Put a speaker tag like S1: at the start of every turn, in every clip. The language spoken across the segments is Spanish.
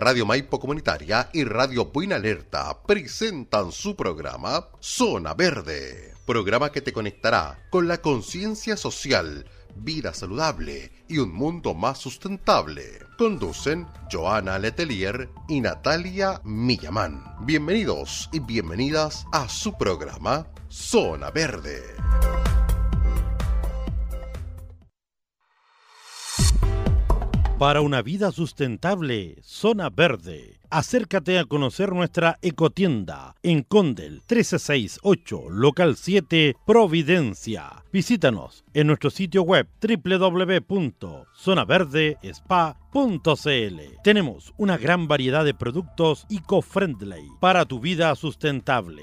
S1: Radio Maipo Comunitaria y Radio Buena Alerta presentan su programa Zona Verde, programa que te conectará con la conciencia social, vida saludable y un mundo más sustentable. Conducen Joana Letelier y Natalia Millamán. Bienvenidos y bienvenidas a su programa Zona Verde.
S2: Para una vida sustentable, Zona Verde. Acércate a conocer nuestra ecotienda en Condel 1368, local 7, Providencia. Visítanos en nuestro sitio web www.zonaverdespa.cl. Tenemos una gran variedad de productos eco-friendly para tu vida sustentable.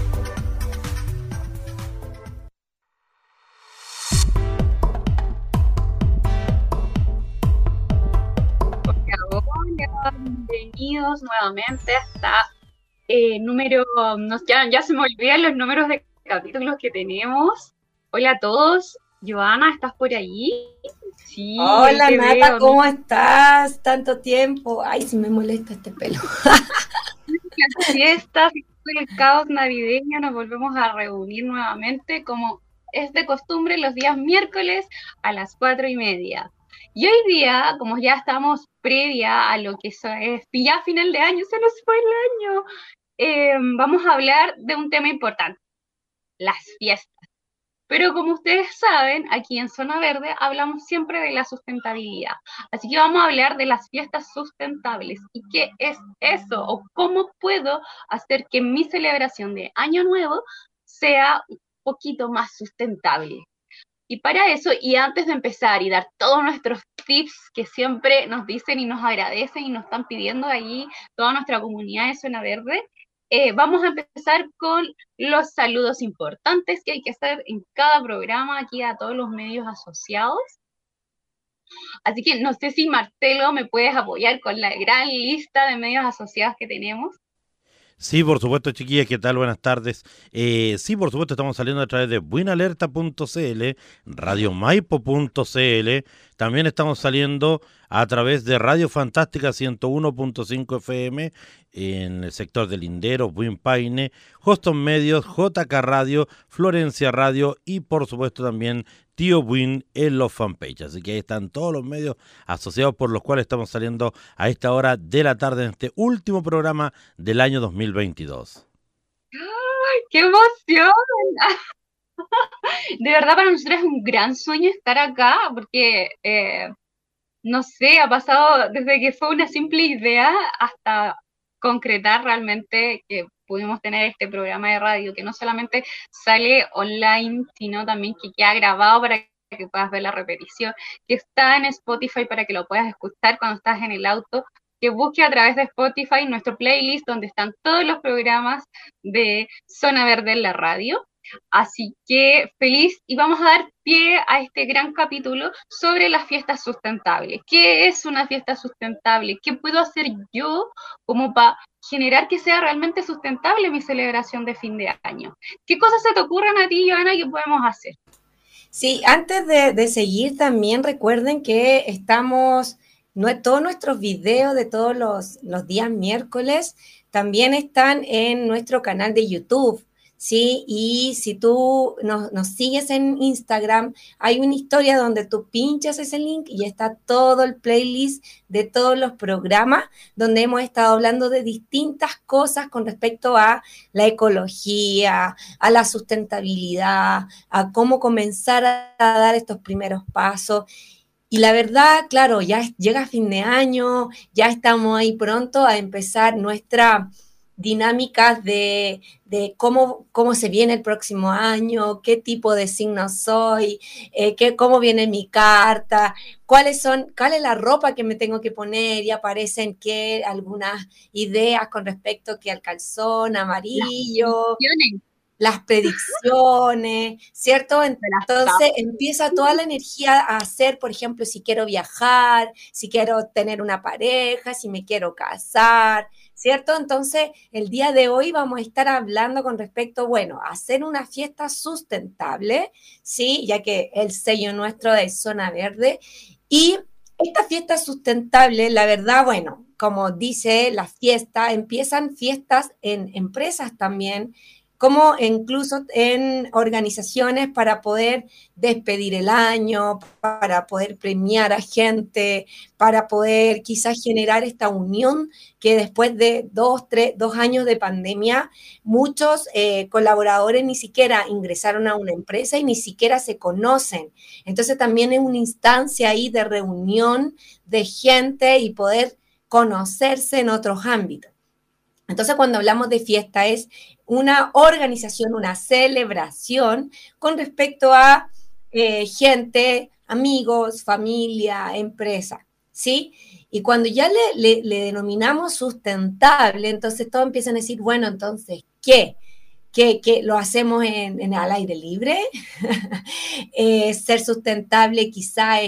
S3: Bienvenidos nuevamente hasta eh, número, ya, ya se me olvidan los números de capítulos que tenemos. Hola a todos, Joana, ¿estás por ahí?
S4: Sí. Hola Nata, ¿cómo estás? Tanto tiempo. Ay, si me molesta este pelo.
S3: Las fiestas, el caos navideño, nos volvemos a reunir nuevamente como es de costumbre los días miércoles a las cuatro y media. Y hoy día, como ya estamos previa a lo que es ya final de año, se nos fue el año, eh, vamos a hablar de un tema importante, las fiestas. Pero como ustedes saben, aquí en Zona Verde hablamos siempre de la sustentabilidad. Así que vamos a hablar de las fiestas sustentables. ¿Y qué es eso? ¿O cómo puedo hacer que mi celebración de Año Nuevo sea un poquito más sustentable? Y para eso, y antes de empezar y dar todos nuestros tips que siempre nos dicen y nos agradecen y nos están pidiendo ahí toda nuestra comunidad de Zona Verde, eh, vamos a empezar con los saludos importantes que hay que hacer en cada programa aquí a todos los medios asociados. Así que no sé si Marcelo me puedes apoyar con la gran lista de medios asociados que tenemos.
S2: Sí, por supuesto, chiquillas, ¿qué tal? Buenas tardes. Eh, sí, por supuesto, estamos saliendo a través de buenalerta.cl, radiomaipo.cl, también estamos saliendo a través de Radio Fantástica 101.5 FM en el sector del Lindero, Buin Paine, Hoston Medios, JK Radio, Florencia Radio y por supuesto también Tío Win en los fanpages. Así que ahí están todos los medios asociados por los cuales estamos saliendo a esta hora de la tarde en este último programa del año 2022.
S3: ¡Ay, qué emoción! De verdad para nosotros es un gran sueño estar acá porque, eh, no sé, ha pasado desde que fue una simple idea hasta concretar realmente que pudimos tener este programa de radio que no solamente sale online, sino también que queda grabado para que puedas ver la repetición, que está en Spotify para que lo puedas escuchar cuando estás en el auto, que busque a través de Spotify nuestro playlist donde están todos los programas de Zona Verde en la radio. Así que feliz y vamos a dar pie a este gran capítulo sobre las fiestas sustentables. ¿Qué es una fiesta sustentable? ¿Qué puedo hacer yo como para generar que sea realmente sustentable mi celebración de fin de año? ¿Qué cosas se te ocurren a ti, Joana, que podemos hacer?
S4: Sí, antes de, seguir también recuerden que estamos, no, todos nuestros videos de todos los, los días miércoles también están en nuestro canal de YouTube. ¿Sí? Y si tú nos, sigues en Instagram, hay una historia donde tú pinchas ese link y está todo el playlist de todos los programas donde hemos estado hablando de distintas cosas con respecto a la ecología, a la sustentabilidad, a cómo comenzar a dar estos primeros pasos. Y la verdad, claro, ya llega fin de año, ya estamos ahí pronto a empezar nuestra dinámicas de, cómo, cómo se viene el próximo año, qué tipo de signo soy, eh, qué, cómo viene mi carta, cuáles son, cuál es la ropa que me tengo que poner y aparecen que algunas ideas con respecto que al calzón amarillo. las predicciones, ¿cierto? Entonces empieza toda la energía a hacer, por ejemplo, si quiero viajar, si quiero tener una pareja, si me quiero casar, ¿cierto? Entonces, el día de hoy vamos a estar hablando con respecto, bueno, a hacer una fiesta sustentable, ¿sí? Ya que el sello nuestro de Zona Verde. Y esta fiesta sustentable, la verdad, bueno, como dice la fiesta, empiezan fiestas en empresas también, como incluso en organizaciones para poder despedir el año, para poder premiar a gente, para poder quizás generar esta unión que después de dos, tres, dos años de pandemia, muchos eh, colaboradores ni siquiera ingresaron a una empresa y ni siquiera se conocen. Entonces también es una instancia ahí de reunión de gente y poder conocerse en otros ámbitos. Entonces, cuando hablamos de fiesta es una organización, una celebración con respecto a eh, gente, amigos, familia, empresa, ¿sí? Y cuando ya le, denominamos sustentable, entonces todos empiezan a decir, bueno, entonces, ¿qué? ¿Que, lo hacemos al aire libre? Eh, ser sustentable quizá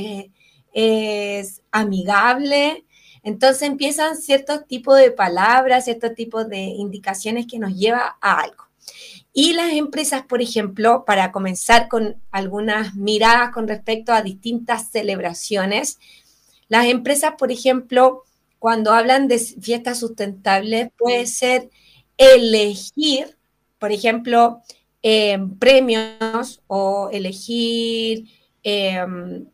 S4: es amigable, entonces empiezan ciertos tipos de palabras, ciertos tipos de indicaciones que nos lleva a algo. Y las empresas, por ejemplo, para comenzar con algunas miradas con respecto a distintas celebraciones, las empresas, por ejemplo, cuando hablan de fiestas sustentables, puede ser elegir, por ejemplo, em, premios o elegir em,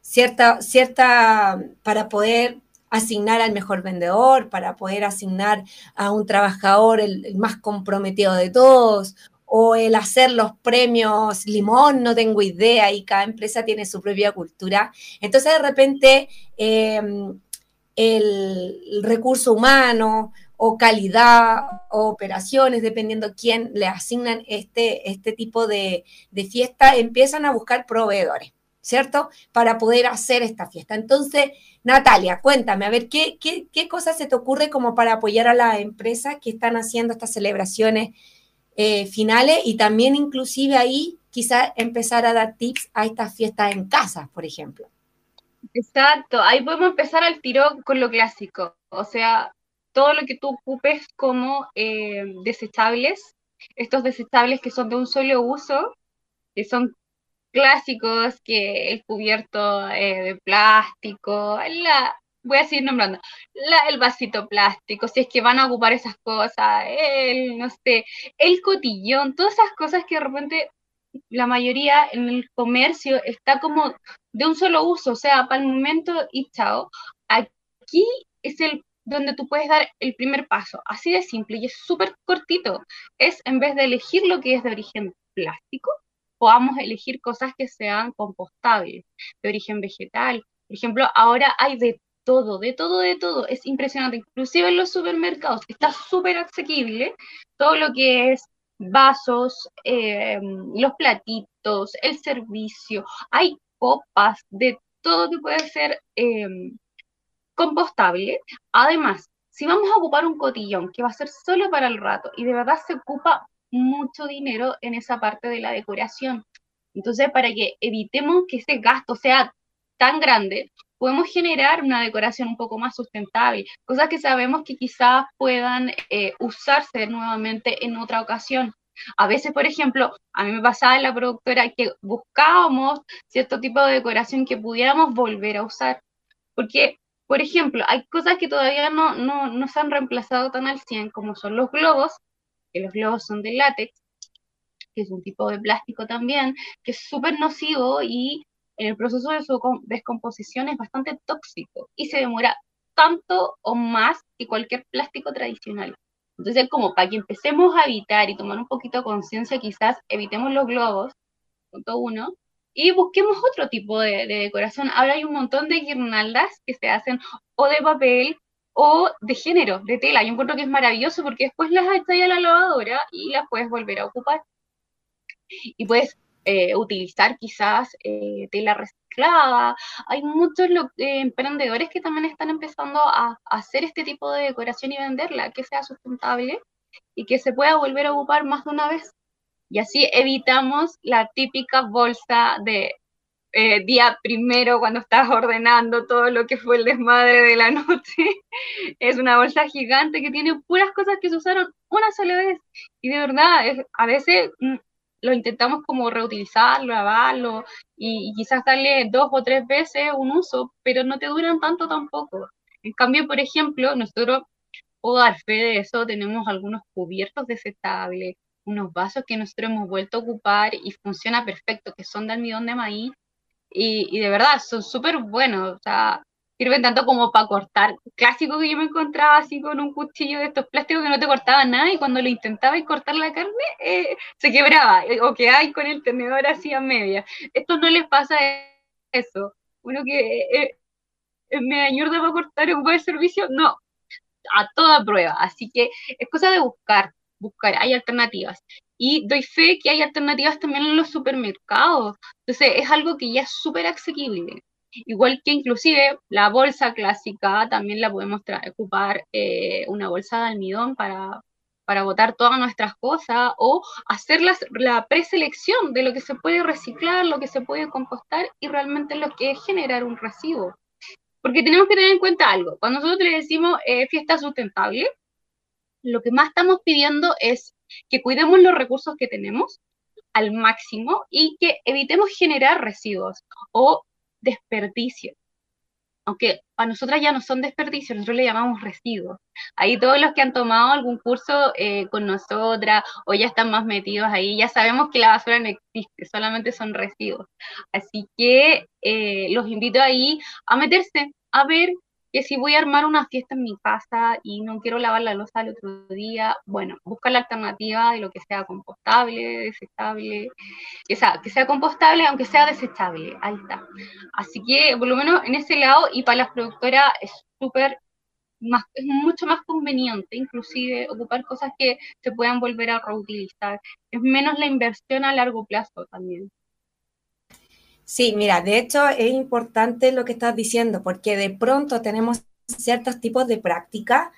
S4: cierta, cierta, para poder asignar al mejor vendedor, para poder asignar a un trabajador el, más comprometido de todos, o el hacer los premios limón, no tengo idea, y cada empresa tiene su propia cultura. Entonces, de repente, em, el recurso humano o calidad o operaciones, dependiendo quién le asignan este, este tipo de, de fiesta, empiezan a buscar proveedores. ¿Cierto? Para poder hacer esta fiesta. Entonces, Natalia, cuéntame, a ver, ¿qué, qué, qué cosas se te ocurre como para apoyar a las empresas que están haciendo estas celebraciones eh, finales y también inclusive ahí quizás empezar a dar tips a estas fiestas en casa, por ejemplo?
S3: Exacto, ahí podemos empezar al tiro con lo clásico, o sea, todo lo que tú ocupes como eh, desechables, estos desechables que son de un solo uso, que son clásicos que el cubierto eh, de plástico, la, voy a seguir nombrando, la, el vasito plástico, si es que van a ocupar esas cosas, el, no sé, el cotillón, todas esas cosas que de repente la mayoría en el comercio está como de un solo uso, o sea, para el momento y chao. Aquí es el donde tú puedes dar el primer paso, así de simple y es súper cortito. Es en vez de elegir lo que es de origen plástico, podamos elegir cosas que sean compostables, de origen vegetal. Por ejemplo, ahora hay de todo, de todo, de todo. Es impresionante. Inclusive en los supermercados está súper asequible todo lo que es vasos, em, los platitos, el servicio. Hay copas de todo que puede ser em, compostable. Además, si vamos a ocupar un cotillón que va a ser solo para el rato y de verdad se ocupa mucho dinero en esa parte de la decoración. Entonces, para que evitemos que ese gasto sea tan grande, podemos generar una decoración un poco más sustentable, cosas que sabemos que quizás puedan eh, usarse nuevamente en otra ocasión. A veces, por ejemplo, a mí me pasaba en la productora que buscábamos cierto tipo de decoración que pudiéramos volver a usar, porque, por ejemplo, hay cosas que todavía no, no, no se han reemplazado tan al 100 como son los globos, que los globos son de látex, que es un tipo de plástico también, que es súper nocivo y en el proceso de su descomposición es bastante tóxico y se demora tanto o más que cualquier plástico tradicional. Entonces, como para que empecemos a evitar y tomar un poquito de conciencia, quizás evitemos los globos, punto uno, y busquemos otro tipo de, de, decoración. Ahora hay un montón de guirnaldas que se hacen o de papel o de género, de tela. Yo encuentro que es maravilloso porque después las echas a la lavadora y las puedes volver a ocupar. Y puedes eh, utilizar quizás eh, tela reciclada. Hay muchos eh, emprendedores que también están empezando a, hacer este tipo de decoración y venderla, que sea sustentable y que se pueda volver a ocupar más de una vez. Y así evitamos la típica bolsa de eh, día primero cuando estás ordenando todo lo que fue el desmadre de la noche. es una bolsa gigante que tiene puras cosas que se usaron una sola vez. Y de verdad, a veces mm, lo intentamos como reutilizarlo, lavarlo y, y, quizás darle dos o tres veces un uso, pero no te duran tanto tampoco. En cambio, por ejemplo, nosotros, puedo dar fe de eso, tenemos algunos cubiertos desetables, unos vasos que nosotros hemos vuelto a ocupar y funciona perfecto, que son de almidón de maíz, y, de verdad son súper buenos, o sea, sirven tanto como para cortar. Clásico que yo me encontraba así con un cuchillo de estos plásticos que no te cortaban nada y cuando lo intentaba y cortar la carne eh, se quebraba eh, o que hay con el tenedor así a media. Esto no les pasa eso. Uno que eh, me ayuda para cortar un buen servicio, no, a toda prueba. Así que es cosa de buscar, buscar, hay alternativas y doy fe que hay alternativas también en los supermercados. Entonces es algo que ya es súper asequible. Igual que inclusive la bolsa clásica también la podemos ocupar eh, una bolsa de almidón para, para botar todas nuestras cosas o hacer la preselección de lo que se puede reciclar, lo que se puede compostar y realmente lo que es generar un residuo. Porque tenemos que tener en cuenta algo. Cuando nosotros le decimos eh, fiesta sustentable, lo que más estamos pidiendo es que cuidemos los recursos que tenemos al máximo y que evitemos generar residuos o desperdicios. Aunque para nosotras ya no son desperdicios, nosotros le llamamos residuos. Ahí todos los que han tomado algún curso eh, con nosotras o ya están más metidos ahí, ya sabemos que la basura no existe, solamente son residuos. Así que eh, los invito ahí a meterse, a ver que si voy a armar una fiesta en mi casa y no quiero lavar la losa el otro día, bueno, busca la alternativa de lo que sea compostable, desechable, que sea, que sea compostable aunque sea desechable, está. Así que por lo menos en ese lado y para las productoras es súper más, es mucho más conveniente inclusive ocupar cosas que se puedan volver a reutilizar. Es menos la inversión a largo plazo también.
S4: Sí, mira, de hecho es importante lo que estás diciendo, porque de pronto tenemos ciertos tipos de práctica.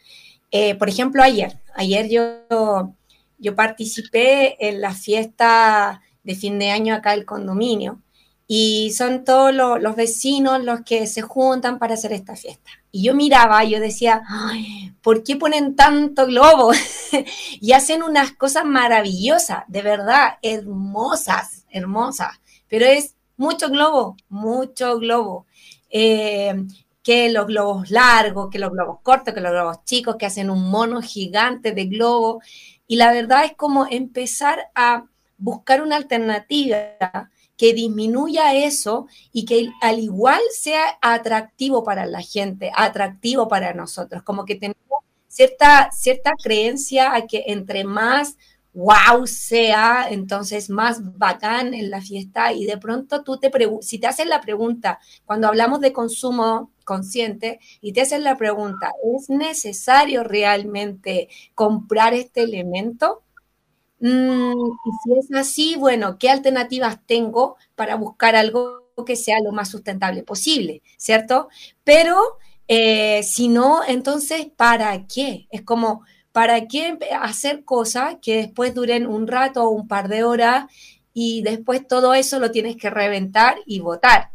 S4: Eh, por ejemplo, ayer, ayer yo, yo participé en la fiesta de fin de año acá del condominio y son todos los vecinos los que se juntan para hacer esta fiesta. Y yo miraba, yo decía, Ay, ¿por qué ponen tanto globo? y hacen unas cosas maravillosas, de verdad, hermosas, hermosas, pero es mucho globo, mucho globo. Eh, que los globos largos, que los globos cortos, que los globos chicos, que hacen un mono gigante de globo. Y la verdad es como empezar a buscar una alternativa que disminuya eso y que al igual sea atractivo para la gente, atractivo para nosotros, como que tenemos cierta, cierta creencia a que entre más wow sea entonces más bacán en la fiesta y de pronto tú te si te hacen la pregunta, cuando hablamos de consumo consciente y te hacen la pregunta, ¿es necesario realmente comprar este elemento? Mm, y si es así, bueno, ¿qué alternativas tengo para buscar algo que sea lo más sustentable posible, ¿cierto? Pero eh, si no, entonces, ¿para qué? Es como, ¿Para qué hacer cosas que después duren un rato o un par de horas y después todo eso lo tienes que reventar y botar?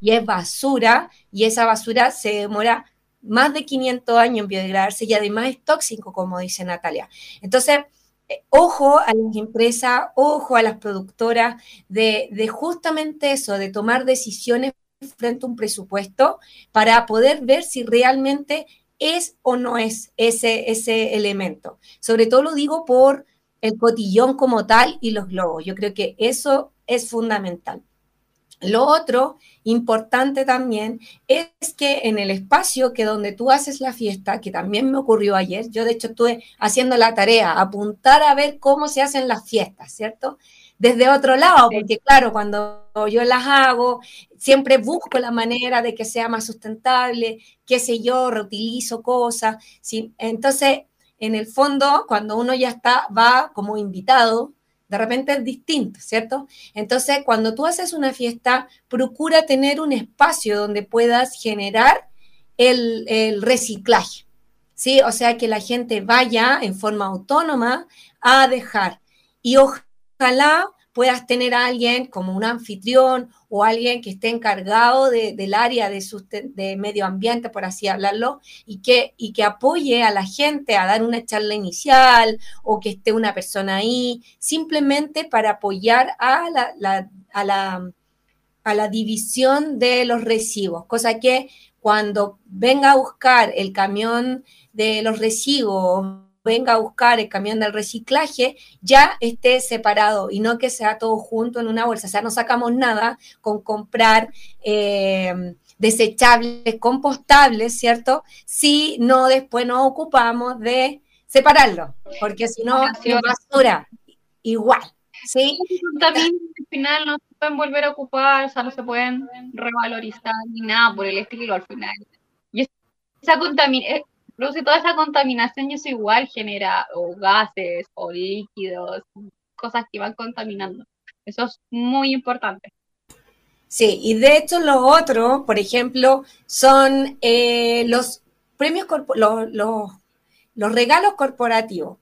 S4: Y es basura y esa basura se demora más de 500 años en biodegradarse y además es tóxico, como dice Natalia. Entonces, eh, ojo a las empresas, ojo a las productoras de, de, justamente eso, de tomar decisiones frente a un presupuesto para poder ver si realmente es o no es ese, ese elemento. Sobre todo lo digo por el cotillón como tal y los globos. Yo creo que eso es fundamental. Lo otro importante también es que en el espacio que donde tú haces la fiesta, que también me ocurrió ayer, yo de hecho estuve haciendo la tarea, apuntar a ver cómo se hacen las fiestas, ¿cierto? Desde otro lado, porque claro, cuando yo las hago, siempre busco la manera de que sea más sustentable, qué sé yo, reutilizo cosas. ¿sí? Entonces, en el fondo, cuando uno ya está, va como invitado, de repente es distinto, ¿cierto? Entonces, cuando tú haces una fiesta, procura tener un espacio donde puedas generar el, el reciclaje, ¿sí? O sea, que la gente vaya en forma autónoma a dejar. Y ojalá ojalá puedas tener a alguien como un anfitrión o alguien que esté encargado del área de, de, medio ambiente, por así hablarlo, y que, y que apoye a la gente a dar una charla inicial o que esté una persona ahí, simplemente para apoyar a la, a la, a la división de los residuos, cosa que cuando venga a buscar el camión de los residuos venga a buscar el camión del reciclaje, ya esté separado y no que sea todo junto en una bolsa. O sea, no sacamos nada con comprar eh, desechables, compostables, ¿cierto? Si no después nos ocupamos de separarlo, porque si no, es basura igual. ¿sí?
S3: También al final no se pueden volver a ocupar, o sea, no se pueden revalorizar ni nada por el estilo al final. Y esa contaminación produce toda esa contaminación y eso igual genera o gases o líquidos, cosas que van contaminando. Eso es muy importante.
S4: Sí, y de hecho lo otro, por ejemplo, son eh, los premios, los, los, regalos corporativos.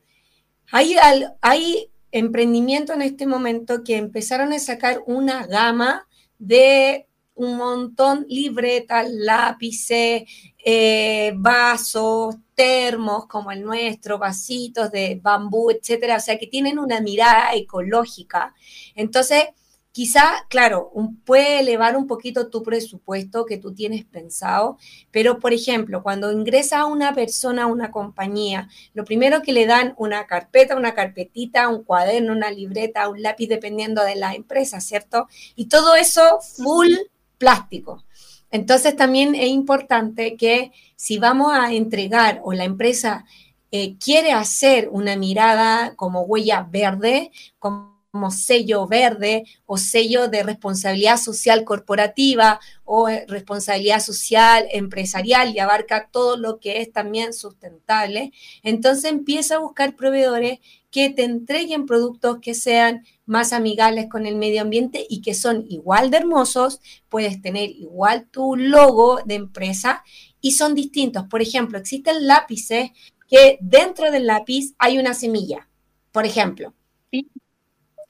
S4: Hay, hay emprendimiento en este momento que empezaron a sacar una gama de un montón, libretas, lápices, eh, vasos, termos como el nuestro, vasitos de bambú, etcétera, o sea, que tienen una mirada ecológica. Entonces, quizá, claro, puede elevar un poquito tu presupuesto que tú tienes pensado, pero por ejemplo, cuando ingresa una persona a una compañía, lo primero que le dan una carpeta, una carpetita, un cuaderno, una libreta, un lápiz, dependiendo de la empresa, ¿cierto? Y todo eso full plástico. Entonces también es importante que si vamos a entregar o la empresa eh, quiere hacer una mirada como huella verde, como sello verde o sello de responsabilidad social corporativa o eh, responsabilidad social empresarial y abarca todo lo que es también sustentable, entonces empieza a buscar proveedores que te entreguen productos que sean más amigables con el medio ambiente y que son igual de hermosos, puedes tener igual tu logo de empresa y son distintos. Por ejemplo, existen lápices que dentro del lápiz hay una semilla, por ejemplo.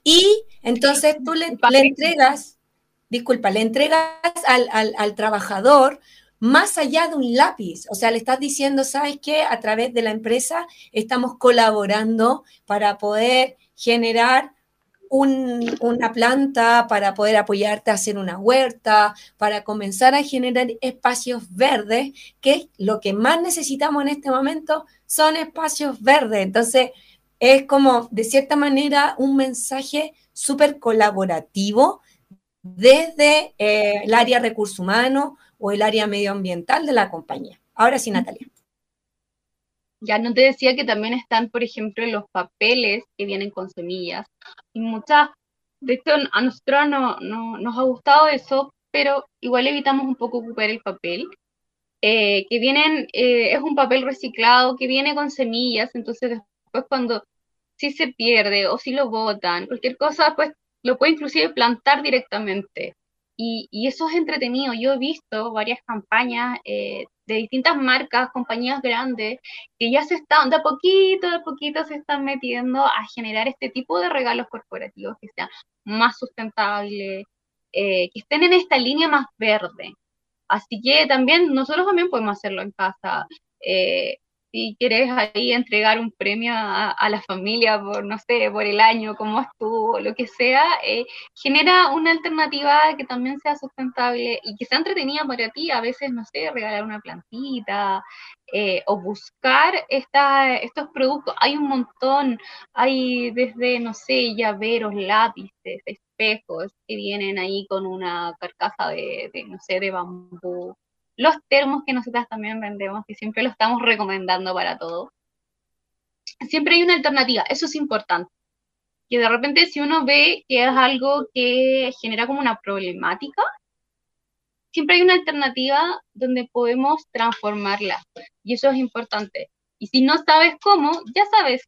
S4: Y entonces tú le, entregas, disculpa, le entregas al, al trabajador más allá de un lápiz. O sea, le estás diciendo, ¿sabes qué? A través de la empresa estamos colaborando para poder generar una planta, para poder apoyarte a hacer una huerta, para comenzar a generar espacios verdes, que lo que más necesitamos en este momento son espacios verdes. Entonces, es como, de cierta manera, un mensaje súper colaborativo desde eh, el área recursos humanos o el área medioambiental de la compañía. Ahora sí, Natalia.
S3: Ya no te decía que también están, por ejemplo, los papeles que vienen con semillas. Y muchas, de hecho, a nosotros no, nos ha gustado eso, pero igual evitamos un poco ocupar el papel. Eh, que vienen, eh, es un papel reciclado que viene con semillas, entonces después cuando si se pierde o si lo botan, cualquier cosa, pues lo puede inclusive plantar directamente. Y, y, eso es entretenido. Yo he visto varias campañas eh, de distintas marcas, compañías grandes, que ya se están, de a poquito, de a poquito se están metiendo a generar este tipo de regalos corporativos que sean más sustentables, eh, que estén en esta línea más verde. Así que también, nosotros también podemos hacerlo en casa. Eh, si quieres ahí entregar un premio a, la familia por, no sé, por el año, como estuvo, lo que sea, eh, genera una alternativa que también sea sustentable y que sea entretenida para ti. A veces, no sé, regalar una plantita eh, o buscar estos productos. Hay un montón, hay desde, no sé, llaveros, lápices, espejos que vienen ahí con una carcasa de no sé, de bambú los termos que nosotras también vendemos, y siempre lo estamos recomendando para todo. Siempre hay una alternativa, eso es importante. Que de repente si uno ve que es algo que genera como una problemática, siempre hay una alternativa donde podemos transformarla. Y eso es importante. Y si no sabes cómo, ya sabes,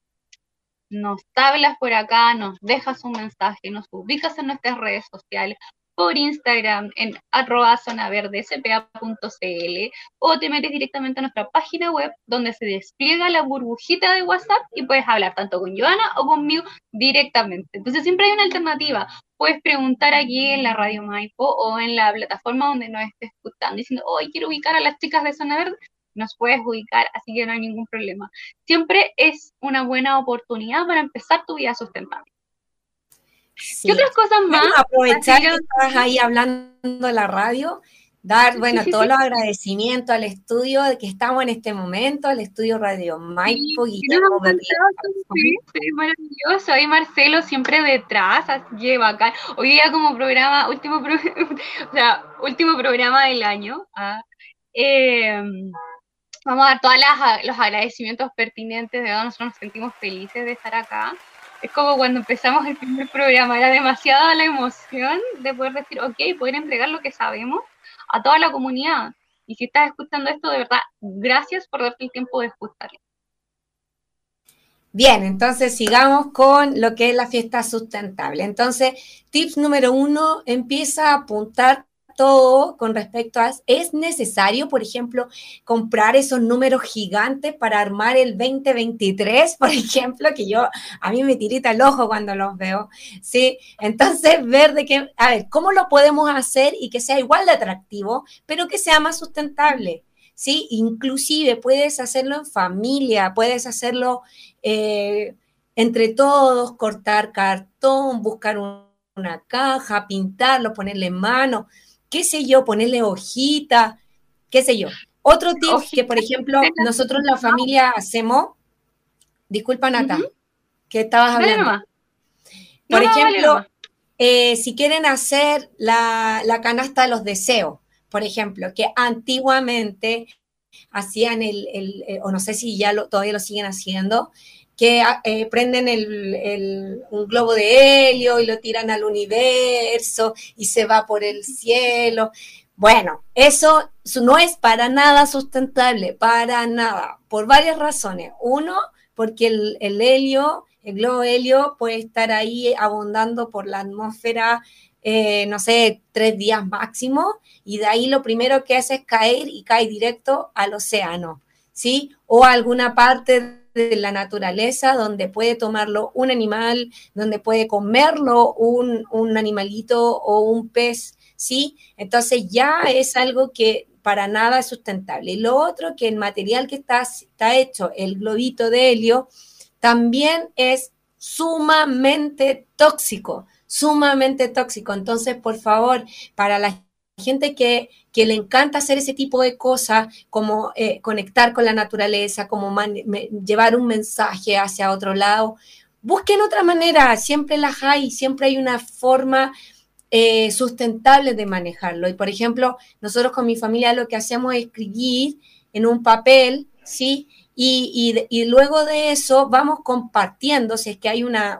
S3: nos hablas por acá, nos dejas un mensaje, nos ubicas en nuestras redes sociales por Instagram en arroba o te metes directamente a nuestra página web donde se despliega la burbujita de WhatsApp y puedes hablar tanto con Joana o conmigo directamente. Entonces siempre hay una alternativa. Puedes preguntar aquí en la Radio Maipo o en la plataforma donde nos estés escuchando diciendo, hoy quiero ubicar a las chicas de Zona Verde nos puedes ubicar, así que no hay ningún problema. Siempre es una buena oportunidad para empezar tu vida sustentable.
S4: ¿Qué otras cosas más? aprovechar que estás ahí hablando de la radio, dar, bueno, todos los agradecimientos al estudio de que estamos en este momento, al estudio Radio Maipo.
S3: Sí, sí, maravilloso. Ahí Marcelo siempre detrás, lleva acá. Hoy día como programa, último, o sea, último programa del año. ¿ah? Em, vamos a dar todos los agradecimientos pertinentes, de verdad nosotros nos sentimos felices de estar acá. Es como cuando empezamos el primer programa, era demasiada la emoción de poder decir, ok, poder entregar lo que sabemos a toda la comunidad. Y si estás escuchando esto, de verdad, gracias por darte el tiempo de escucharlo.
S4: Bien, entonces sigamos con lo que es la fiesta sustentable. Entonces, tips número uno, empieza a apuntar todo con respecto a, ¿es necesario, por ejemplo, comprar esos números gigantes para armar el 2023, por ejemplo, que yo, a mí me tirita el ojo cuando los veo, ¿sí? Entonces, ver de qué, a ver, ¿cómo lo podemos hacer y que sea igual de atractivo, pero que sea más sustentable? ¿Sí? Inclusive puedes hacerlo en familia, puedes hacerlo eh, entre todos, cortar cartón, buscar una caja, pintarlo, ponerle mano qué sé yo, ponerle hojita, qué sé yo. Otro tip que, por ejemplo, nosotros la familia hacemos, disculpa Nata, que estabas hablando. por ejemplo, eh, si quieren hacer la, canasta de los deseos, por ejemplo, que antiguamente hacían el, eh, o no sé si ya todavía lo siguen haciendo, que eh, prenden el, un globo de helio y lo tiran al universo y se va por el cielo. Bueno, eso no es para nada sustentable, para nada, por varias razones. Uno, porque el, helio, el globo helio puede estar ahí abundando por la atmósfera, eh, no sé, tres días máximo, y de ahí lo primero que hace es caer y cae directo al océano, ¿sí? O alguna parte de la naturaleza donde puede tomarlo un animal, donde puede comerlo un, animalito o un pez, ¿sí? Entonces ya es algo que para nada es sustentable. Y lo otro, que el material que está, está hecho, el globito de helio, también es sumamente tóxico, sumamente tóxico. Entonces, por favor, para la gente que, le encanta hacer ese tipo de cosas, como eh, conectar con la naturaleza, como llevar un mensaje hacia otro lado, busquen otra manera, siempre las hay, siempre hay una forma eh, sustentable de manejarlo. Y por ejemplo, nosotros con mi familia lo que hacemos es escribir en un papel, ¿sí? Y, luego de eso vamos compartiendo, si es que hay una,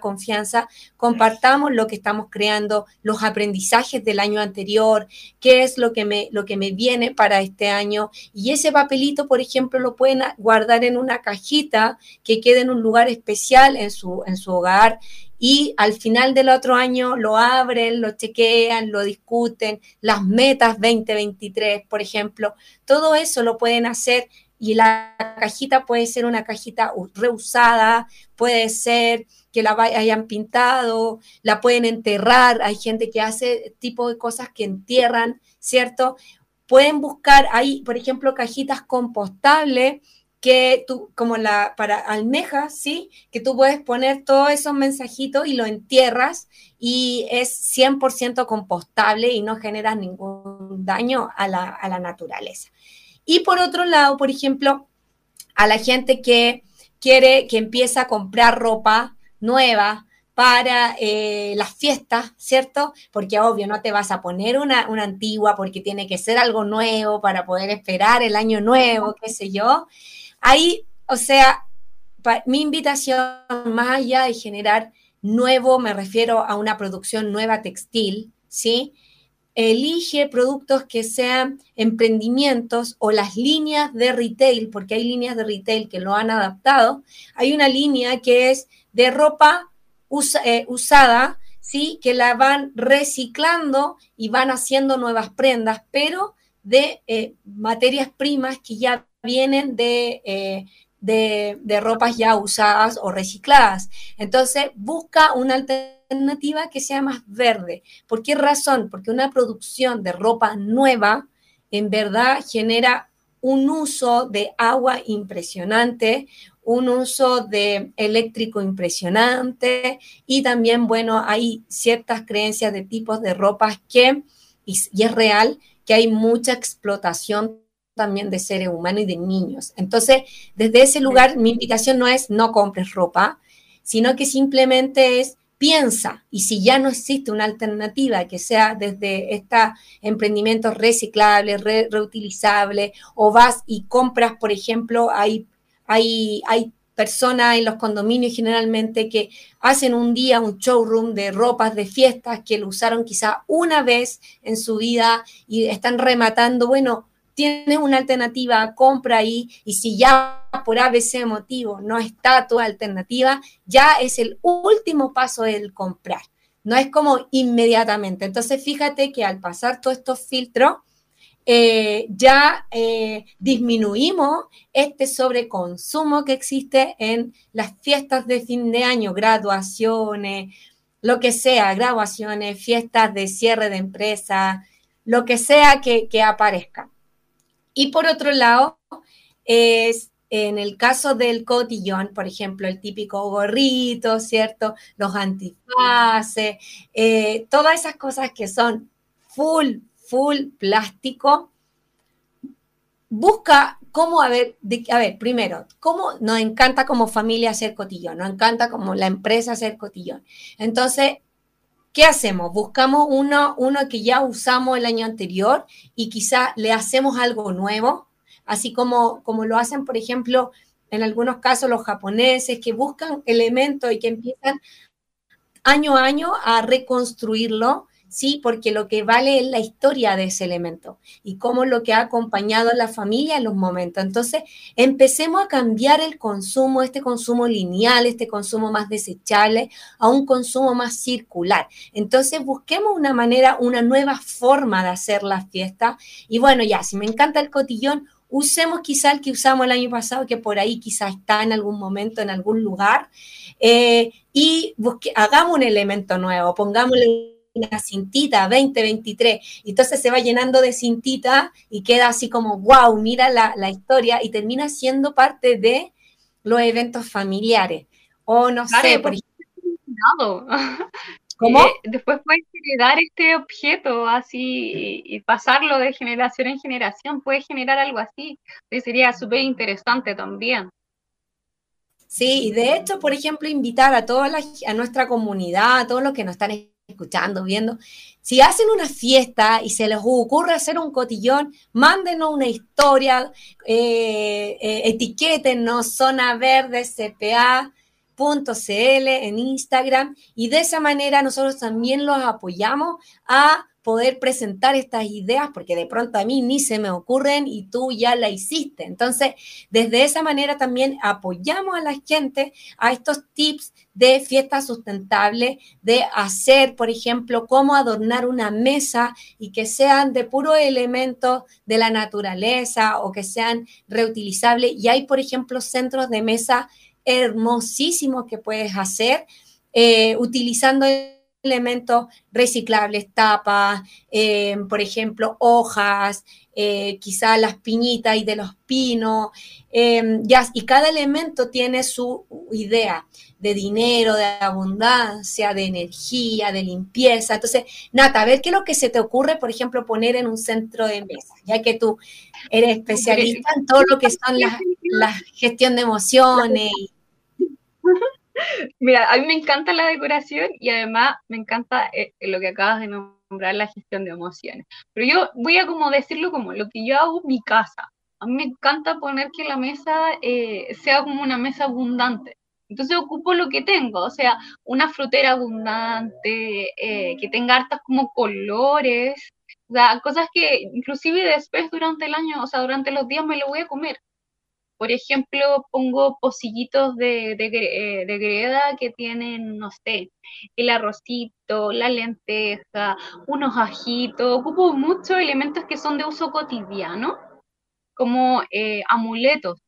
S4: confianza, compartamos lo que estamos creando, los aprendizajes del año anterior, qué es lo que, me, lo que me viene para este año. Y ese papelito, por ejemplo, lo pueden guardar en una cajita que quede en un lugar especial en su, en su hogar y al final del otro año lo abren, lo chequean, lo discuten, las metas 2023, por ejemplo, todo eso lo pueden hacer y la cajita puede ser una cajita reusada, puede ser que la hayan pintado, la pueden enterrar, hay gente que hace tipo de cosas que entierran, ¿cierto? Pueden buscar ahí, por ejemplo, cajitas compostables que tú, como la para almejas, ¿sí? Que tú puedes poner todos esos mensajitos y lo entierras y es 100% compostable y no genera ningún daño a la, a la naturaleza. Y por otro lado, por ejemplo, a la gente que quiere, que empieza a comprar ropa nueva para eh, las fiestas, ¿cierto? Porque obvio, no te vas a poner una, una antigua porque tiene que ser algo nuevo para poder esperar el año nuevo, qué sé yo. Ahí, o sea, mi invitación más allá de generar nuevo, me refiero a una producción nueva textil, ¿sí? Elige productos que sean emprendimientos o las líneas de retail, porque hay líneas de retail que lo han adaptado. Hay una línea que es de ropa eh, usada ¿sí? Que la van reciclando y van haciendo nuevas prendas, pero de eh, materias primas que ya vienen eh, de, de, ropas ya usadas o recicladas. Entonces, busca una alternativa que sea más verde. ¿Por qué razón? Porque una producción de ropa nueva en verdad genera un uso de agua impresionante, un uso de eléctrico impresionante y también, bueno, hay ciertas creencias de tipos de ropas que, y, es real, que hay mucha explotación también de seres humanos y de niños. Entonces, desde ese lugar, mi invitación no es no compres ropa, sino que simplemente es piensa y si ya no existe una alternativa que sea desde estos emprendimientos reciclables, reutilizables, o vas y compras, por ejemplo, hay, hay, hay personas en los condominios generalmente que hacen un día un showroom de ropas de fiestas que lo usaron quizá una vez en su vida y están rematando, bueno, tienes una alternativa, compra ahí y si ya por ABC motivo no está tu alternativa, ya es el último paso el comprar. No es como inmediatamente. Entonces, fíjate que al pasar todos estos filtros, eh, ya eh, disminuimos este sobreconsumo que existe en las fiestas de fin de año, graduaciones, lo que sea, graduaciones, fiestas de cierre de empresa, lo que sea que, que aparezca. Y por otro lado, es en el caso del cotillón, por ejemplo, el típico gorrito, ¿cierto? Los antifaces, eh, todas esas cosas que son full, full plástico. Busca cómo, a ver, a ver, primero, cómo nos encanta como familia hacer cotillón, nos encanta como la empresa hacer cotillón. Entonces, ¿qué hacemos? Buscamos uno, uno que ya usamos el año anterior y quizá le hacemos algo nuevo, así como, como lo hacen, por ejemplo, en algunos casos los japoneses que buscan elementos y que empiezan año a año a reconstruirlo ¿sí? Porque lo que vale es la historia de ese elemento y cómo lo que ha acompañado a la familia en los momentos. Entonces, empecemos a cambiar el consumo, este consumo lineal, este consumo más desechable, a un consumo más circular. Entonces, busquemos una manera, una nueva forma de hacer la fiesta. Y bueno, ya, si me encanta el cotillón, usemos quizá el que usamos el año pasado, que por ahí quizá está en algún momento, en algún lugar, eh, y hagamos un elemento nuevo, pongámosle una cintita 2023. Y entonces se va llenando de cintita y queda así como, wow, mira la, historia y termina siendo parte de los eventos familiares. O no sé, por ejemplo.
S3: ¿Cómo? Eh, después puedes heredar este objeto así y, pasarlo de generación en generación, puedes generar algo así. sería súper interesante también.
S4: Sí, y de hecho, por ejemplo, invitar a toda a nuestra comunidad, a todos los que nos están escuchando, viendo. Si hacen una fiesta y se les ocurre hacer un cotillón, mándenos una historia, eh, eh, etiquétenos zona verde en Instagram y de esa manera nosotros también los apoyamos a poder presentar estas ideas, porque de pronto a mí ni se me ocurren y tú ya la hiciste. Entonces, desde esa manera también apoyamos a la gente a estos tips de fiesta sustentable, de hacer, por ejemplo, cómo adornar una mesa y que sean de puro elementos de la naturaleza o que sean reutilizables. Y hay, por ejemplo, centros de mesa hermosísimos que puedes hacer eh, utilizando elementos reciclables, tapas, eh, por ejemplo, hojas, eh, quizá las piñitas y de los pinos, eh, y cada elemento tiene su idea de dinero, de abundancia, de energía, de limpieza. Entonces, Nata, a ver qué es lo que se te ocurre, por ejemplo, poner en un centro de mesa, ya que tú eres especialista en todo lo que son las la gestión de emociones.
S3: Mira, a mí me encanta la decoración y además me encanta eh, lo que acabas de nombrar, la gestión de emociones. Pero yo voy a como decirlo como lo que yo hago en mi casa. A mí me encanta poner que la mesa eh, sea como una mesa abundante. Entonces ocupo lo que tengo, o sea, una frutera abundante, eh, que tenga hartas como colores, o sea, cosas que inclusive después durante el año, o sea, durante los días me lo voy a comer. Por ejemplo, pongo pocillitos de, de, greda que tienen, no sé, el arrocito, la lenteja, unos ajitos. Ocupo muchos elementos que son de uso cotidiano, como eh, amuletos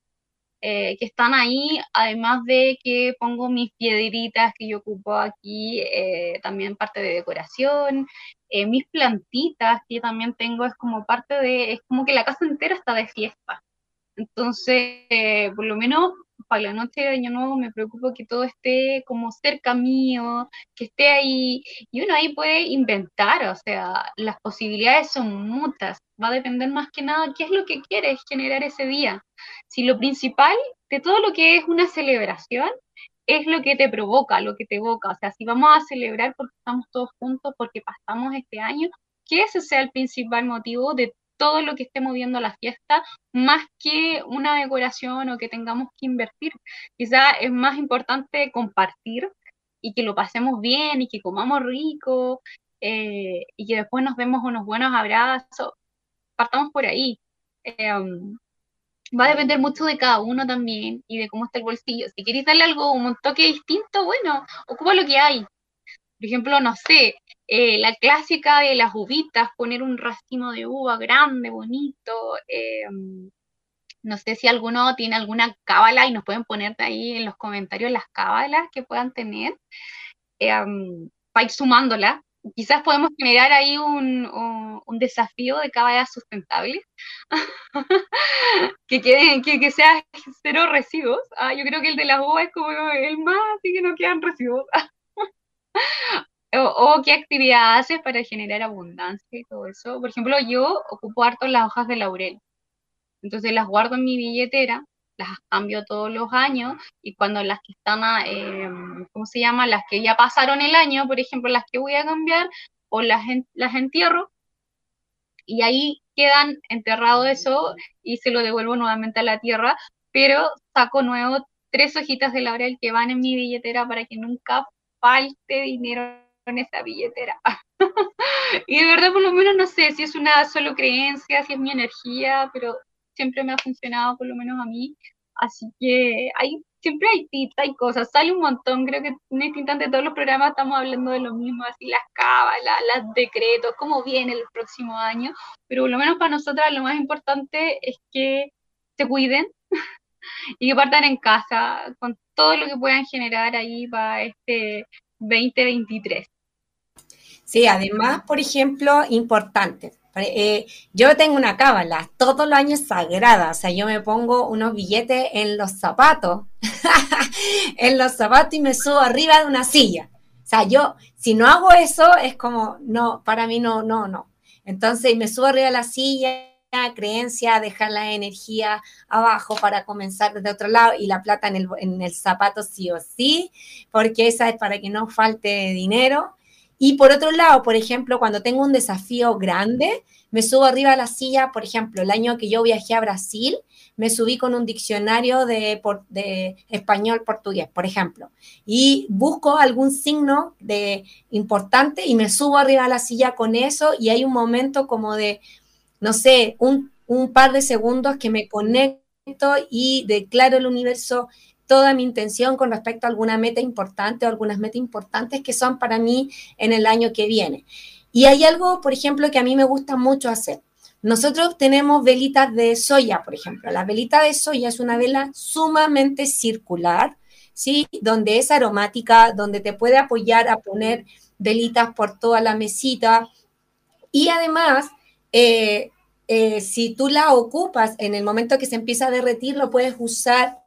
S3: eh, que están ahí, además de que pongo mis piedritas que yo ocupo aquí, eh, también parte de decoración, eh, mis plantitas que yo también tengo, es como parte de, es como que la casa entera está de fiesta. Entonces, por lo menos para la noche de Año Nuevo me preocupo que todo esté como cerca mío, que esté ahí, y uno ahí puede inventar, o sea, las posibilidades son muchas, va a depender más que nada qué es lo que quieres generar ese día. Si lo principal de todo lo que es una celebración es lo que te provoca, lo que te evoca, o sea, si vamos a celebrar porque estamos todos juntos, porque pasamos este año, que ese sea el principal motivo de todo lo que esté moviendo la fiesta, más que una decoración o que tengamos que invertir. Quizá es más importante compartir y que lo pasemos bien y que comamos rico eh, y que después nos demos unos buenos abrazos. Partamos por ahí. Eh, va a depender mucho de cada uno también y de cómo está el bolsillo. Si queréis darle algo, un toque distinto, bueno, ocupa lo que hay. Por ejemplo, no sé, eh, la clásica de las uvitas, poner un racimo de uva grande, bonito. Eh, no sé si alguno tiene alguna cábala y nos pueden poner ahí en los comentarios las cábalas que puedan tener eh, para ir sumándola. Quizás podemos generar ahí un, desafío de cábalas sustentables que, queden, que, sea cero residuos. Ah, yo creo que el de las uvas es como el más, así que no quedan residuos. O, qué actividad haces para generar abundancia y todo eso. Por ejemplo, yo ocupo harto las hojas de laurel. Entonces las guardo en mi billetera, las cambio todos los años y cuando las que están, eh, ¿cómo se llama? Las que ya pasaron el año, por ejemplo, las que voy a cambiar, o las, las entierro y ahí quedan enterrado eso y se lo devuelvo nuevamente a la tierra, pero saco nuevo tres hojitas de laurel que van en mi billetera para que nunca falte dinero en esa billetera. y de verdad, por lo menos, no sé si es una solo creencia, si es mi energía, pero siempre me ha funcionado, por lo menos a mí. Así que hay, siempre hay tips, hay cosas, sale un montón. Creo que en este instante todos los programas estamos hablando de lo mismo, así las cábalas, las decretos, cómo viene el próximo año. Pero por lo menos para nosotras lo más importante es que se cuiden y que partan en casa con todo lo que puedan generar ahí para este 2023.
S4: Sí, además, por ejemplo, importante. Eh, yo tengo una cábala, todos los años sagrada, o sea, yo me pongo unos billetes en los zapatos, en los zapatos y me subo arriba de una silla. O sea, yo, si no hago eso, es como, no, para mí no, no, no. Entonces, me subo arriba de la silla, creencia, dejar la energía abajo para comenzar desde otro lado y la plata en el, en el zapato sí o sí, porque esa es para que no falte dinero. Y por otro lado, por ejemplo, cuando tengo un desafío grande, me subo arriba a la silla, por ejemplo, el año que yo viajé a Brasil, me subí con un diccionario de, de español-portugués, por ejemplo, y busco algún signo de importante y me subo arriba a la silla con eso y hay un momento como de, no sé, un, un par de segundos que me conecto y declaro el universo toda mi intención con respecto a alguna meta importante o algunas metas importantes que son para mí en el año que viene. Y hay algo, por ejemplo, que a mí me gusta mucho hacer. Nosotros tenemos velitas de soya, por ejemplo. La velita de soya es una vela sumamente circular, ¿sí? Donde es aromática, donde te puede apoyar a poner velitas por toda la mesita. Y además, eh, eh, si tú la ocupas en el momento que se empieza a derretir, lo puedes usar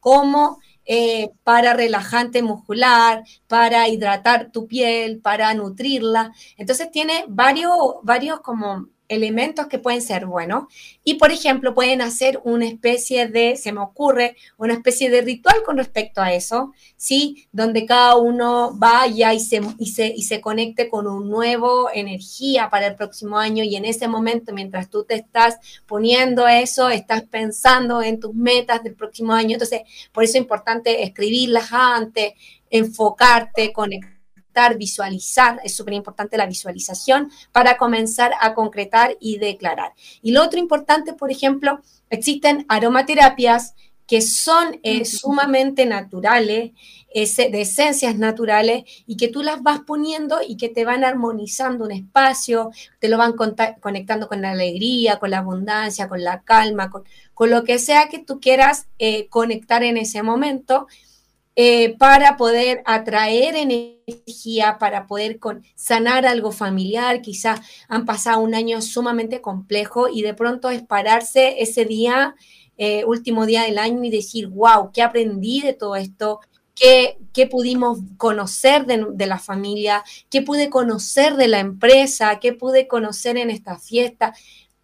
S4: como eh, para relajante muscular, para hidratar tu piel, para nutrirla. Entonces tiene varios, varios como elementos que pueden ser buenos. Y, por ejemplo, pueden hacer una especie de, se me ocurre, una especie de ritual con respecto a eso, ¿sí? Donde cada uno vaya y se, y se, y se conecte con un nuevo energía para el próximo año y en ese momento, mientras tú te estás poniendo eso, estás pensando en tus metas del próximo año. Entonces, por eso es importante escribirlas antes, enfocarte, conectar visualizar, es súper importante la visualización para comenzar a concretar y declarar. Y lo otro importante, por ejemplo, existen aromaterapias que son eh, sumamente naturales, de esencias naturales, y que tú las vas poniendo y que te van armonizando un espacio, te lo van conectando con la alegría, con la abundancia, con la calma, con, lo que sea que tú quieras eh, conectar en ese momento eh, para poder atraer energía, para poder sanar algo familiar. Quizás han pasado un año sumamente complejo y de pronto es pararse ese día, eh, último día del año y decir, wow, ¿qué aprendí de todo esto? ¿Qué, qué pudimos conocer de, la familia? ¿Qué pude conocer de la empresa? ¿Qué pude conocer en esta fiesta?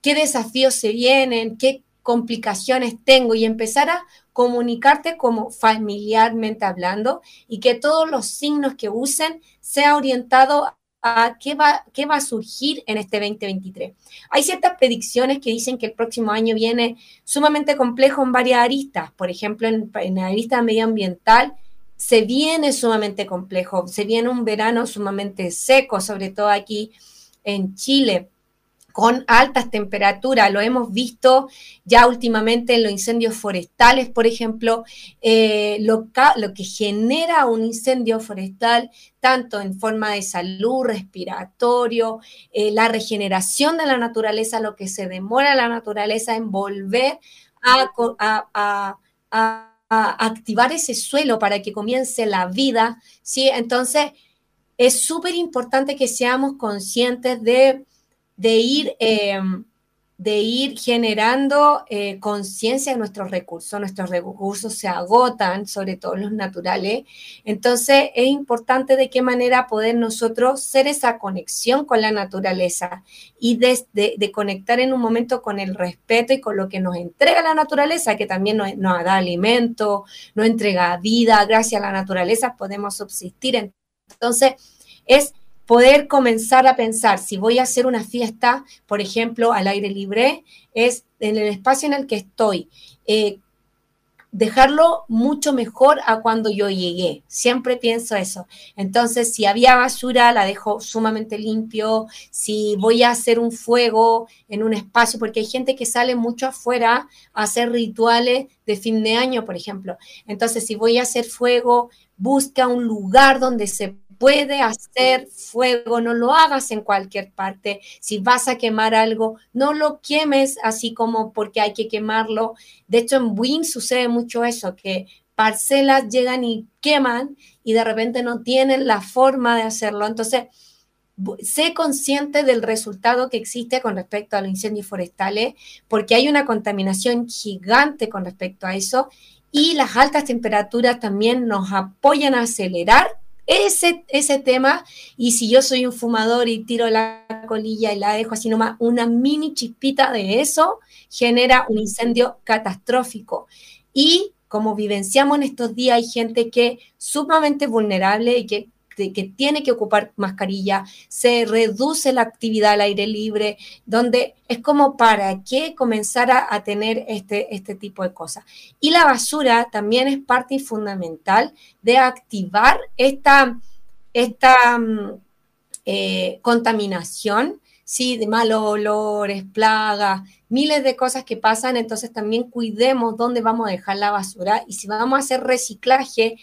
S4: ¿Qué desafíos se vienen? ¿Qué complicaciones tengo? Y empezar a comunicarte como familiarmente hablando y que todos los signos que usen sea orientado a qué va, qué va a surgir en este 2023. Hay ciertas predicciones que dicen que el próximo año viene sumamente complejo en varias aristas. Por ejemplo, en, en la arista medioambiental se viene sumamente complejo, se viene un verano sumamente seco, sobre todo aquí en Chile con altas temperaturas. Lo hemos visto ya últimamente en los incendios forestales, por ejemplo, eh, lo, que genera un incendio forestal, tanto en forma de salud, respiratorio, eh, la regeneración de la naturaleza, lo que se demora la naturaleza en volver a, activar ese suelo para que comience la vida, ¿sí? Entonces, es súper importante que seamos conscientes de de ir, em, de ir generando eh, conciencia de nuestros recursos. Nuestros recursos se agotan, sobre todo los naturales. Entonces, es importante de qué manera poder nosotros ser esa conexión con la naturaleza y de, conectar en un momento con el respeto y con lo que nos entrega la naturaleza, que también nos, nos da alimento, nos entrega vida. Gracias a la naturaleza podemos subsistir. Entonces, es poder comenzar a pensar, si voy a hacer una fiesta, por ejemplo, al aire libre, es en el espacio en el que estoy. Eh, dejarlo mucho mejor a cuando yo llegué. Siempre pienso eso. Entonces, si había basura, la dejo sumamente limpio. Si voy a hacer un fuego en un espacio, porque hay gente que sale mucho afuera a hacer rituales de fin de año, por ejemplo. Entonces, si voy a hacer fuego, busca un lugar donde se puede hacer fuego, no lo hagas en cualquier parte. Si vas a quemar algo, no lo quemes así como porque hay que quemarlo. De hecho, en Win sucede mucho eso, que parcelas llegan y queman y de repente no tienen la forma de hacerlo. Entonces, sé consciente del resultado que existe con respecto a los incendios forestales, porque hay una contaminación gigante con respecto a eso y las altas temperaturas también nos apoyan a acelerar ese, ese tema, y si yo soy un fumador y tiro la colilla y la dejo así nomás, una mini chispita de eso genera un incendio catastrófico. Y como vivenciamos en estos días, hay gente que es sumamente vulnerable y que que tiene que ocupar mascarilla, se reduce la actividad al aire libre, donde es como para qué comenzar a, tener este, este tipo de cosas. Y la basura también es parte fundamental de activar esta, esta mm, eh, contaminación. Sí, de malos olores, plagas, miles de cosas que pasan, entonces también cuidemos dónde vamos a dejar la basura y si vamos a hacer reciclaje,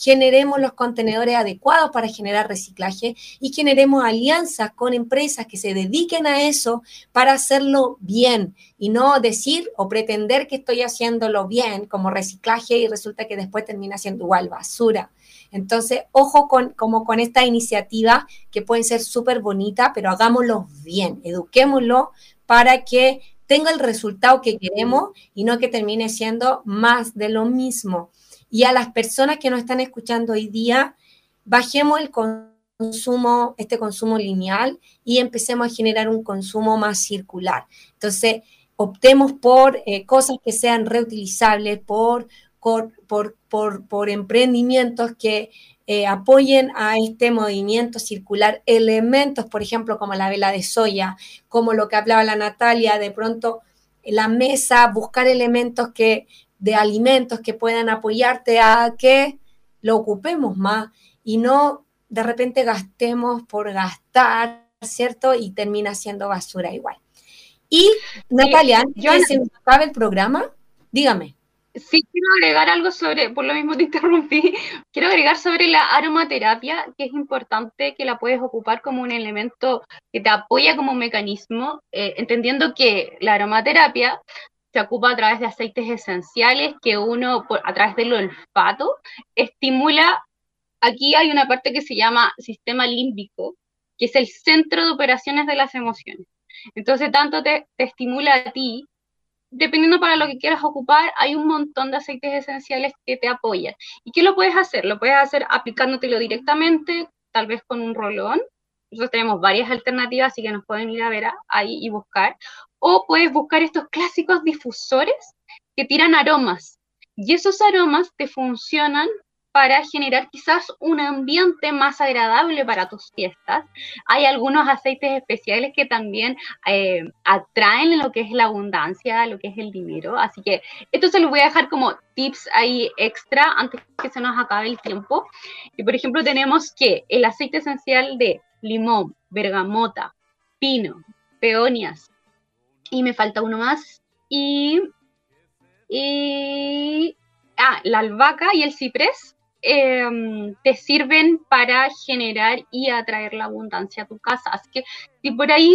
S4: generemos los contenedores adecuados para generar reciclaje y generemos alianzas con empresas que se dediquen a eso para hacerlo bien y no decir o pretender que estoy haciéndolo bien como reciclaje y resulta que después termina siendo igual basura. Entonces, ojo con, como con esta iniciativa que puede ser súper bonita, pero hagámoslo bien, eduquémoslo para que tenga el resultado que queremos y no que termine siendo más de lo mismo y a las personas que nos están escuchando hoy día, bajemos el consumo, este consumo lineal y empecemos a generar un consumo más circular. Entonces, optemos por eh, cosas que sean reutilizables, por, por, por, por emprendimientos que eh, apoyen a este movimiento circular, elementos, por ejemplo, como la vela de soya, como lo que hablaba la Natalia, de pronto la mesa, buscar elementos que de alimentos que puedan apoyarte a que lo ocupemos más y no de repente gastemos por gastar, ¿cierto? Y termina siendo basura igual. Y Natalia, antes que se acabe el programa, dígame.
S3: Sí, quiero agregar algo sobre, por lo mismo te interrumpí, quiero agregar sobre la aromaterapia, que es importante que la puedes ocupar como un elemento que te apoya como mecanismo, eh, entendiendo que la aromaterapia se ocupa a través de aceites esenciales que uno, a través del olfato, estimula, aquí hay una parte que se llama sistema límbico, que es el centro de operaciones de las emociones. Entonces, tanto te, estimula a ti dependiendo para lo que quieras ocupar, hay un montón de aceites esenciales que te apoyan. ¿Y qué lo puedes hacer? Lo puedes hacer aplicándotelo directamente, tal vez con un rolón. Nosotros tenemos varias alternativas, así que nos pueden ir a ver ahí y buscar. O puedes buscar estos clásicos difusores que tiran aromas. Y esos aromas te funcionan para generar quizás un ambiente más agradable para tus fiestas. Hay algunos aceites especiales que también eh, atraen lo que es la abundancia, lo que es el dinero. Así que esto se los voy a dejar como tips ahí extra antes que se nos acabe el tiempo. Y por ejemplo tenemos que el aceite esencial de limón, bergamota, pino, peonias, y me falta uno más, y, y ah, la albahaca y el ciprés Em, te sirven para generar y atraer la abundancia a tu casa. Así que si por ahí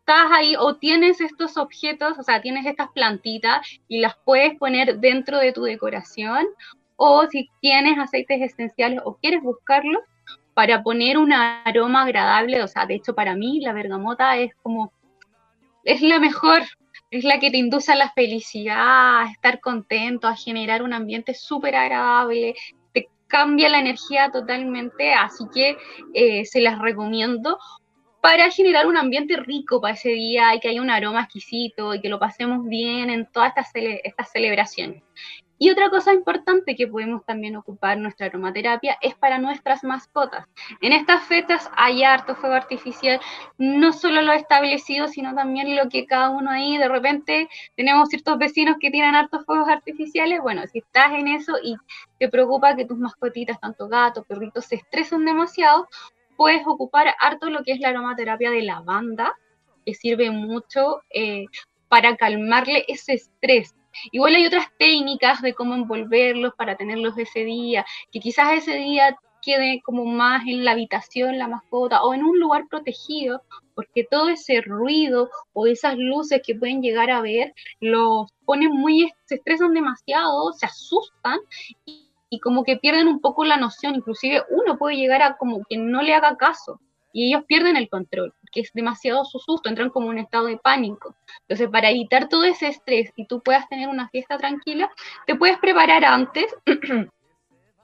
S3: estás ahí o tienes estos objetos, o sea, tienes estas plantitas y las puedes poner dentro de tu decoración, o si tienes aceites esenciales o quieres buscarlos para poner un aroma agradable, o sea, de hecho para mí la bergamota es como, es la mejor, es la que te induce a la felicidad, a estar contento, a generar un ambiente súper agradable, cambia la energía totalmente, así que eh, se las recomiendo para generar un ambiente rico para ese día y que haya un aroma exquisito y que lo pasemos bien en todas estas, estas celebraciones. Y otra cosa importante que podemos también ocupar nuestra aromaterapia es para nuestras mascotas. En estas fechas hay harto fuego artificial, no solo lo establecido, sino también lo que cada uno ahí, de repente tenemos ciertos vecinos que tienen hartos fuegos artificiales. Bueno, si estás en eso y te preocupa que tus mascotitas, tanto gatos, perritos, se estresan demasiado, puedes ocupar harto lo que es la aromaterapia de lavanda, que sirve mucho eh, para calmarle ese estrés Igual hay otras técnicas de cómo envolverlos para tenerlos ese día, que quizás ese día quede como más en la habitación la mascota o en un lugar protegido, porque todo ese ruido o esas luces que pueden llegar a ver los ponen muy, se estresan demasiado, se asustan y, y como que pierden un poco la noción, inclusive uno puede llegar a como que no le haga caso y ellos pierden el control, porque es demasiado su susto, entran como un estado de pánico. Entonces, para evitar todo ese estrés y tú puedas tener una fiesta tranquila, te puedes preparar antes.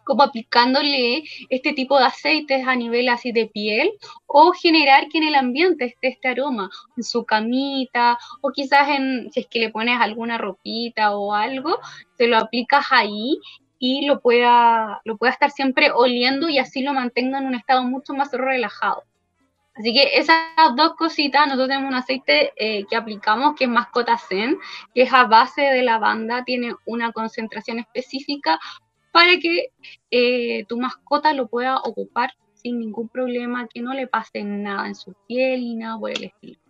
S3: como aplicándole este tipo de aceites a nivel así de piel o generar que en el ambiente esté este aroma en su camita o quizás en si es que le pones alguna ropita o algo, te lo aplicas ahí y lo pueda, lo pueda estar siempre oliendo y así lo mantenga en un estado mucho más relajado. Así que esas dos cositas, nosotros tenemos un aceite eh, que aplicamos que es Mascota Zen, que es a base de lavanda, tiene una concentración específica para que eh, tu mascota lo pueda ocupar sin ningún problema, que no le pase nada en su piel y nada por el estilo.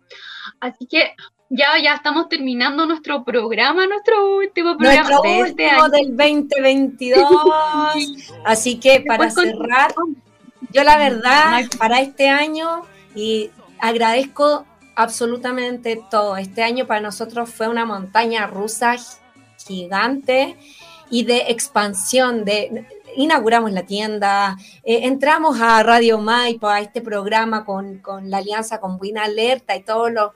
S3: Así que ya, ya estamos terminando nuestro programa, nuestro último programa
S4: nuestro de este último del 2022. Así que para cerrar, yo la verdad, para este año y agradezco absolutamente todo. Este año para nosotros fue una montaña rusa gigante y de expansión, de inauguramos la tienda, eh, entramos a Radio Maipo, a este programa con, con la alianza con Buena Alerta y todos los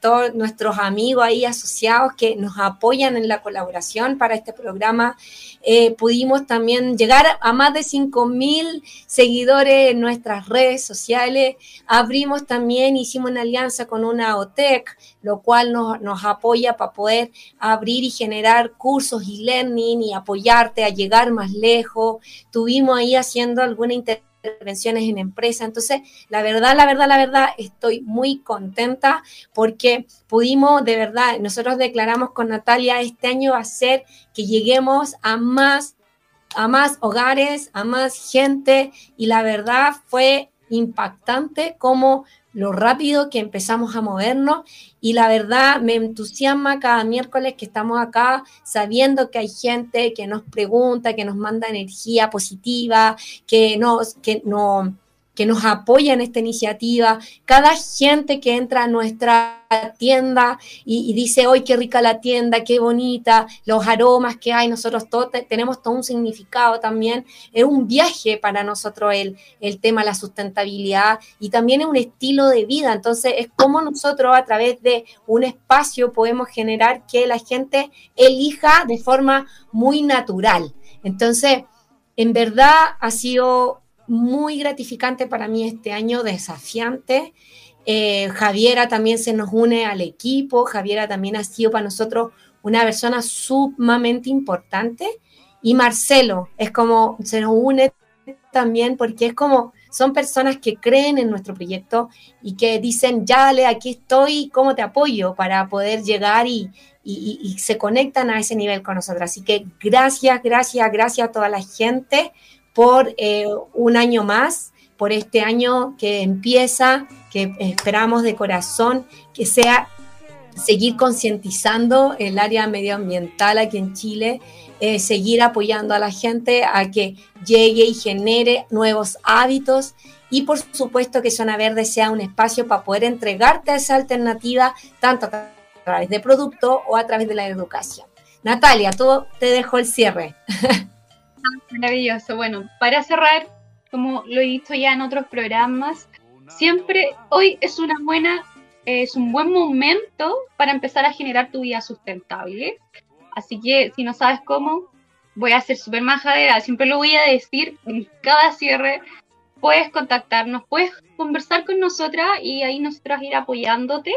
S4: todos nuestros amigos ahí asociados que nos apoyan en la colaboración para este programa. Eh, pudimos también llegar a más de 5.000 seguidores en nuestras redes sociales. Abrimos también, hicimos una alianza con una OTEC, lo cual nos, nos apoya para poder abrir y generar cursos y learning y apoyarte a llegar más lejos. Tuvimos ahí haciendo alguna interacción intervenciones en empresa. Entonces, la verdad, la verdad, la verdad, estoy muy contenta porque pudimos, de verdad, nosotros declaramos con Natalia, este año va a ser que lleguemos a más a más hogares, a más gente y la verdad fue impactante como lo rápido que empezamos a movernos y la verdad me entusiasma cada miércoles que estamos acá sabiendo que hay gente que nos pregunta, que nos manda energía positiva, que nos, que no, que nos apoya en esta iniciativa, cada gente que entra a nuestra tienda y, dice, hoy qué rica la tienda, qué bonita, los aromas que hay, nosotros todos tenemos todo un significado también, es un viaje para nosotros el, el tema la sustentabilidad y también es un estilo de vida, entonces es como nosotros a través de un espacio podemos generar que la gente elija de forma muy natural. Entonces, en verdad ha sido muy gratificante para mí este año, desafiante. Eh, Javiera también se nos une al equipo. Javiera también ha sido para nosotros una persona sumamente importante. Y Marcelo es como, se nos une también porque es como, son personas que creen en nuestro proyecto y que dicen, ya dale, aquí estoy, ¿cómo te apoyo para poder llegar y, y se conectan a ese nivel con nosotros? Así que gracias, gracias, gracias a toda la gente por eh, un año más, por este año que empieza, que esperamos de corazón que sea seguir concientizando el área medioambiental aquí en Chile, eh, seguir apoyando a la gente a que llegue y genere nuevos hábitos y por supuesto que Zona Verde sea un espacio para poder entregarte esa alternativa tanto a través de producto o a través de la educación. Natalia, tú te dejo el cierre.
S3: Maravilloso. Bueno, para cerrar, como lo he dicho ya en otros programas, siempre hoy es una buena, es un buen momento para empezar a generar tu vida sustentable. Así que si no sabes cómo, voy a ser súper majadera, siempre lo voy a decir en cada cierre. Puedes contactarnos, puedes conversar con nosotras y ahí nosotras ir apoyándote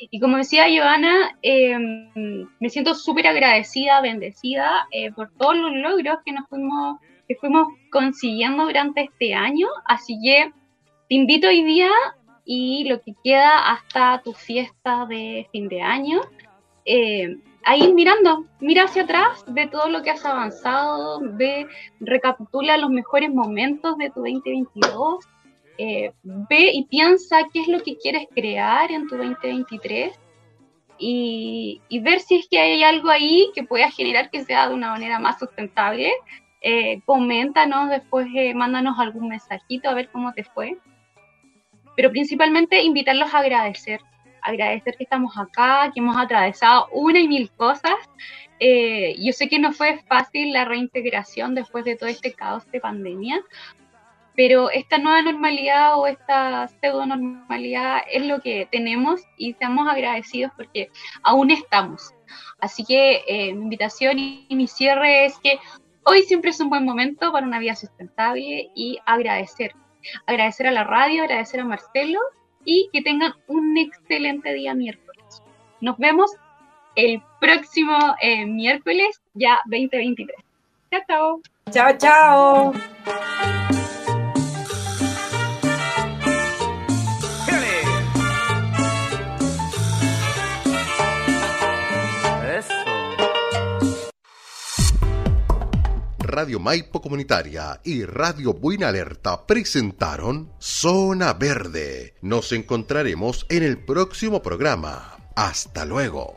S3: y como decía Joana, em, me siento súper agradecida, bendecida eh, por todos los logros que nos fuimos, que fuimos consiguiendo durante este año. Así que te invito hoy día y lo que queda hasta tu fiesta de fin de año. Eh, ahí mirando, mira hacia atrás, ve todo lo que has avanzado, ve, recapitula los mejores momentos de tu 2022 eh, ve y piensa qué es lo que quieres crear en tu 2023 y, ver si es que hay algo ahí que pueda generar que sea de una manera más sustentable. Eh, coméntanos después, eh, mándanos algún mensajito a ver cómo te fue. Pero principalmente invitarlos a agradecer, agradecer que estamos acá, que hemos atravesado una y mil cosas. yo sé que no fue fácil la reintegración después de todo este caos de pandemia, pero esta nueva normalidad o esta pseudo normalidad es lo que tenemos y seamos agradecidos porque aún estamos. Así que eh, mi invitación y, mi cierre es que hoy siempre es un buen momento para una vida sustentable y agradecer. Agradecer a la radio, agradecer a Marcelo y que tengan un excelente día miércoles. Nos vemos el próximo eh, miércoles, ya 2023. Chao, chao.
S4: Chao, chao.
S1: Radio Maipo Comunitaria y Radio Buena Alerta presentaron Zona Verde. Nos encontraremos en el próximo programa. Hasta luego.